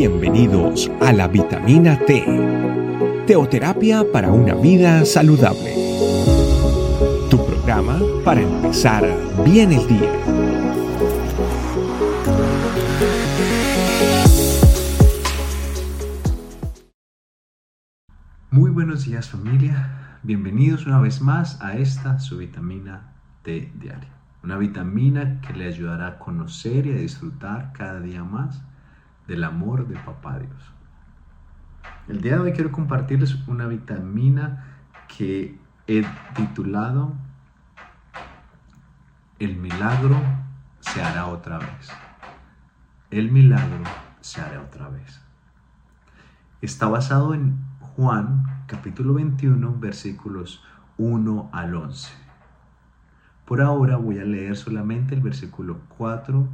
Bienvenidos a la vitamina T, teoterapia para una vida saludable. Tu programa para empezar bien el día. Muy buenos días familia, bienvenidos una vez más a esta su vitamina T diaria. Una vitamina que le ayudará a conocer y a disfrutar cada día más del amor de Papá Dios. El día de hoy quiero compartirles una vitamina que he titulado El milagro se hará otra vez. El milagro se hará otra vez. Está basado en Juan capítulo 21 versículos 1 al 11. Por ahora voy a leer solamente el versículo 4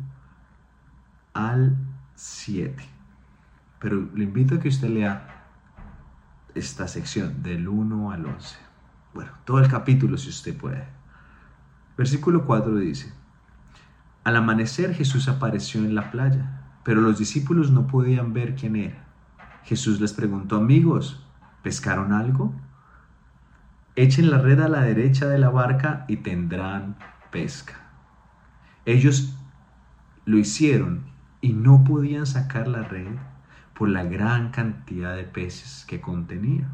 al 7. Pero le invito a que usted lea esta sección del 1 al 11. Bueno, todo el capítulo si usted puede. Versículo 4 dice, Al amanecer Jesús apareció en la playa, pero los discípulos no podían ver quién era. Jesús les preguntó, amigos, ¿pescaron algo? Echen la red a la derecha de la barca y tendrán pesca. Ellos lo hicieron y no podían sacar la red por la gran cantidad de peces que contenía.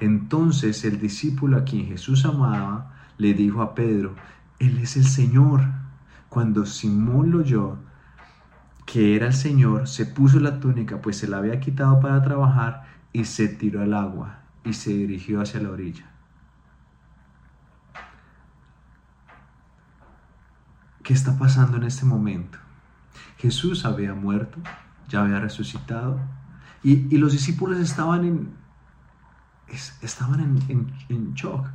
Entonces el discípulo a quien Jesús amaba le dijo a Pedro, Él es el Señor. Cuando Simón lo oyó, que era el Señor, se puso la túnica, pues se la había quitado para trabajar, y se tiró al agua y se dirigió hacia la orilla. ¿Qué está pasando en este momento? Jesús había muerto, ya había resucitado, y, los discípulos estaban en, estaban en, en shock,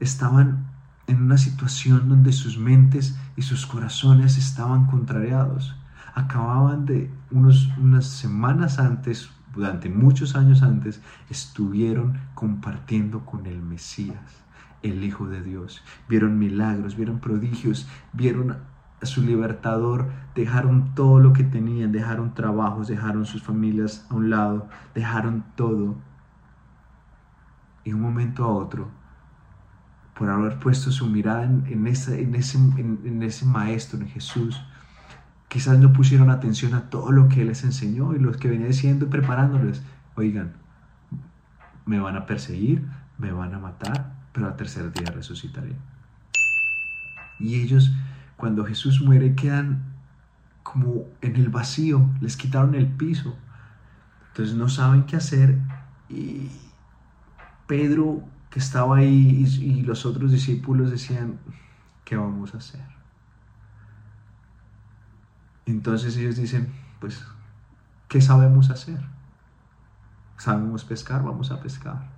estaban en una situación donde sus mentes y sus corazones estaban contrariados. Acababan de unos, unas semanas antes, durante muchos años antes, estuvieron compartiendo con el Mesías, el Hijo de Dios. Vieron milagros, vieron prodigios, vieron su libertador, dejaron todo lo que tenían, dejaron trabajos, dejaron sus familias a un lado, dejaron todo. Y un momento a otro, por haber puesto su mirada en, ese, en, en ese maestro, en Jesús, quizás no pusieron atención a todo lo que Él les enseñó y los que venía diciendo y preparándoles, oigan, me van a perseguir, me van a matar, pero al tercer día resucitaré. Y ellos cuando Jesús muere quedan como en el vacío, les quitaron el piso. Entonces no saben qué hacer y Pedro que estaba ahí y, los otros discípulos decían, ¿qué vamos a hacer? Entonces ellos dicen, pues, ¿qué sabemos hacer? Sabemos pescar, vamos a pescar.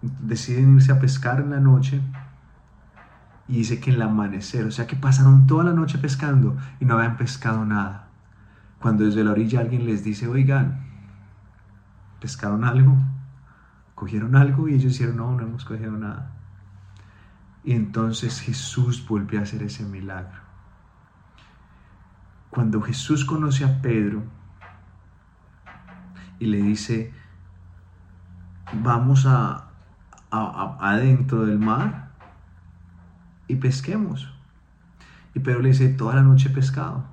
Deciden irse a pescar en la noche y dice que en el amanecer, o sea que pasaron toda la noche pescando y no habían pescado nada. Cuando desde la orilla alguien les dice, oigan, ¿pescaron algo? ¿Cogieron algo? Y ellos dijeron, no, no hemos cogido nada. Y entonces Jesús vuelve a hacer ese milagro. Cuando Jesús conoce a Pedro y le dice, vamos a adentro del mar, y pesquemos. Y Pedro le dice, toda la noche he pescado.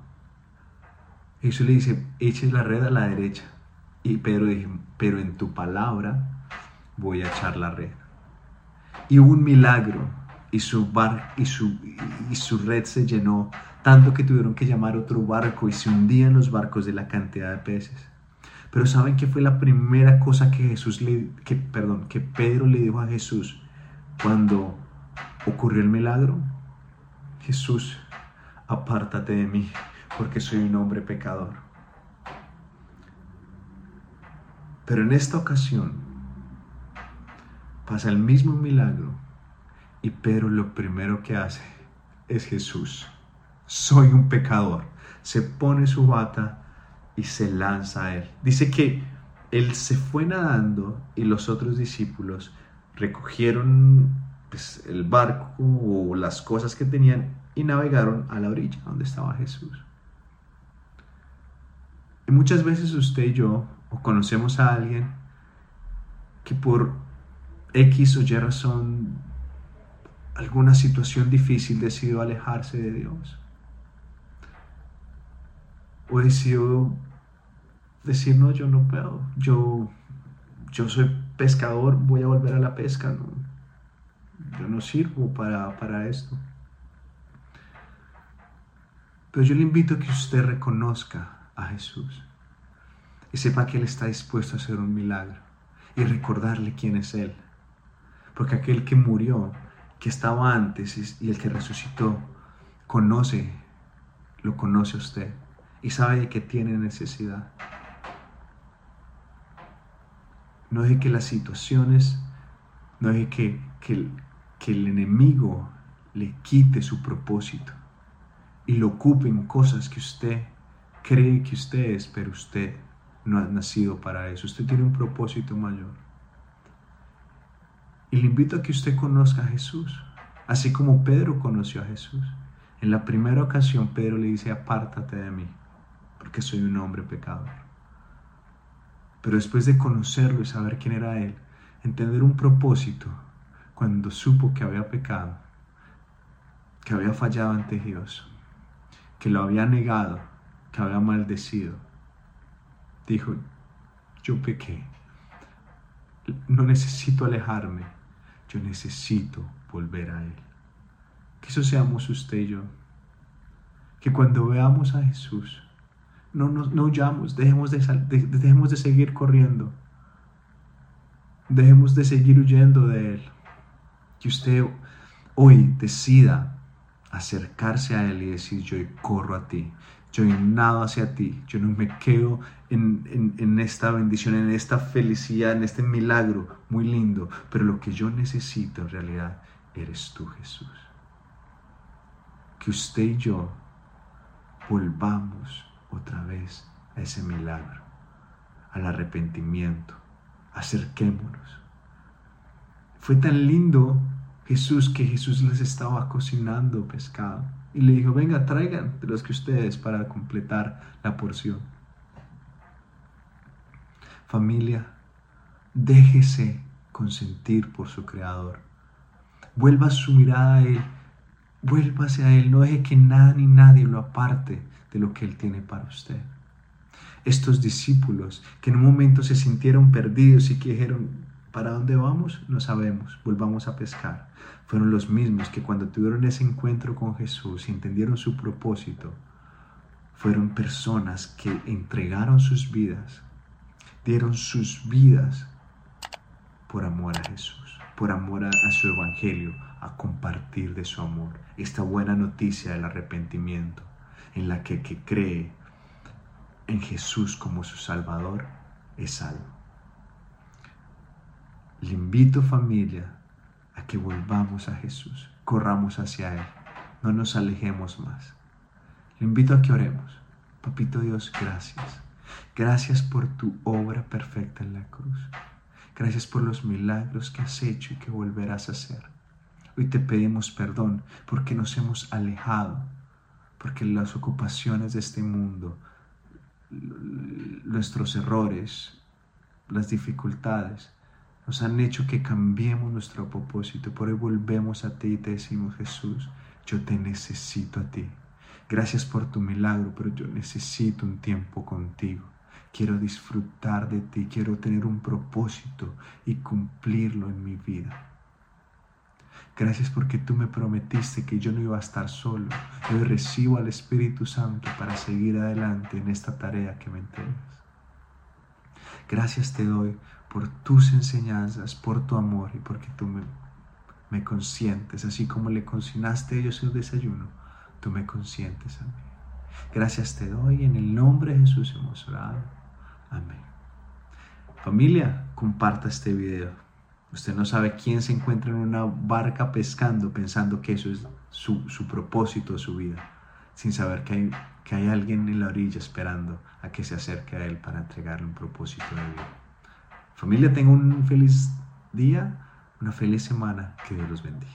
Jesús le dice, eches la red a la derecha. Y Pedro dice, pero en tu palabra voy a echar la red. Y hubo un milagro y su, bar, y su, y su red se llenó, tanto que tuvieron que llamar otro barco y se hundían los barcos de la cantidad de peces. Pero ¿saben qué fue la primera cosa que Jesús le, que, perdón, que Pedro le dijo a Jesús cuando ocurrió el milagro, Jesús, apártate de mí, porque soy un hombre pecador. Pero en esta ocasión pasa el mismo milagro y Pedro lo primero que hace es Jesús. Soy un pecador. Se pone su bata y se lanza a él. Dice que él se fue nadando y los otros discípulos recogieron pues, el barco o las cosas que tenían y navegaron a la orilla donde estaba Jesús. Y muchas veces usted y yo, o conocemos a alguien que por X o Y razón, alguna situación difícil decidió alejarse de Dios. O decidió decir, no, yo no puedo, yo, yo soy pescador, voy a volver a la pesca, no, yo no sirvo para, para esto. Pero yo le invito a que usted reconozca a Jesús y sepa que Él está dispuesto a hacer un milagro y recordarle quién es Él. Porque aquel que murió, que estaba antes y el que resucitó, conoce, lo conoce usted y sabe que tiene necesidad. No es que las situaciones, no es que, que, que el enemigo le quite su propósito y lo ocupe en cosas que usted cree que usted es, pero usted no ha nacido para eso. Usted tiene un propósito mayor. Y le invito a que usted conozca a Jesús, así como Pedro conoció a Jesús. En la primera ocasión Pedro le dice, apártate de mí, porque soy un hombre pecador. Pero después de conocerlo y saber quién era Él, entender un propósito, cuando supo que había pecado, que había fallado ante Dios, que lo había negado, que había maldecido, dijo, yo pequé, no necesito alejarme, yo necesito volver a Él. Que eso seamos usted y yo. Que cuando veamos a Jesús, no, no, huyamos, dejemos de, dejemos de seguir corriendo, dejemos de seguir huyendo de Él. Que usted hoy decida acercarse a Él y decir, yo corro a ti, yo nado hacia ti, yo no me quedo en, en, esta bendición, en esta felicidad, en este milagro muy lindo, pero lo que yo necesito en realidad eres tú, Jesús. Que usted y yo volvamos otra vez a ese milagro, al arrepentimiento, acerquémonos. Fue tan lindo Jesús que Jesús les estaba cocinando pescado y le dijo, venga, traigan de los que ustedes para completar la porción. Familia, déjese consentir por su Creador. Vuelva su mirada a Él, vuélvase a Él, no deje que nada ni nadie lo aparte de lo que Él tiene para usted. Estos discípulos que en un momento se sintieron perdidos y que dijeron, ¿para dónde vamos? No sabemos, volvamos a pescar fueron los mismos que cuando tuvieron ese encuentro con Jesús y entendieron su propósito, fueron personas que entregaron sus vidas, dieron sus vidas por amor a Jesús, por amor a, su evangelio, a compartir de su amor. Esta buena noticia del arrepentimiento, en la que, que cree en Jesús como su Salvador, es salvo. Le invito familia que volvamos a Jesús, corramos hacia Él, no nos alejemos más. Le invito a que oremos. Papito Dios, gracias. Gracias por tu obra perfecta en la cruz. Gracias por los milagros que has hecho y que volverás a hacer. Hoy te pedimos perdón porque nos hemos alejado, porque las ocupaciones de este mundo, nuestros errores, las dificultades, nos han hecho que cambiemos nuestro propósito. Por hoy volvemos a ti y te decimos, Jesús, yo te necesito a ti. Gracias por tu milagro, pero yo necesito un tiempo contigo. Quiero disfrutar de ti, quiero tener un propósito y cumplirlo en mi vida. Gracias porque tú me prometiste que yo no iba a estar solo. Yo recibo al Espíritu Santo para seguir adelante en esta tarea que me entregas. Gracias te doy por tus enseñanzas, por tu amor y porque tú me, consientes, así como le consignaste a ellos el desayuno, tú me consientes a mí. Gracias te doy, en el nombre de Jesús hemos orado. Amén. Familia, comparta este video. Usted no sabe quién se encuentra en una barca pescando pensando que eso es su, su propósito, su vida, sin saber que hay, que hay alguien en la orilla esperando a que se acerque a él para entregarle un propósito de vida. Familia, tenga un feliz día, una feliz semana. Que Dios los bendiga.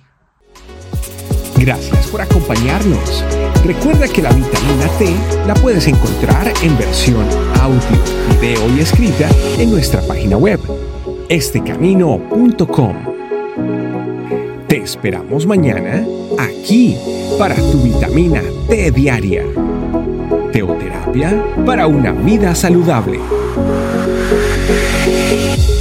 Gracias por acompañarnos. Recuerda que la vitamina T la puedes encontrar en versión audio, video y escrita en nuestra página web, estecamino.com. Te esperamos mañana aquí para tu vitamina T diaria. Teoterapia para una vida saludable. thank you.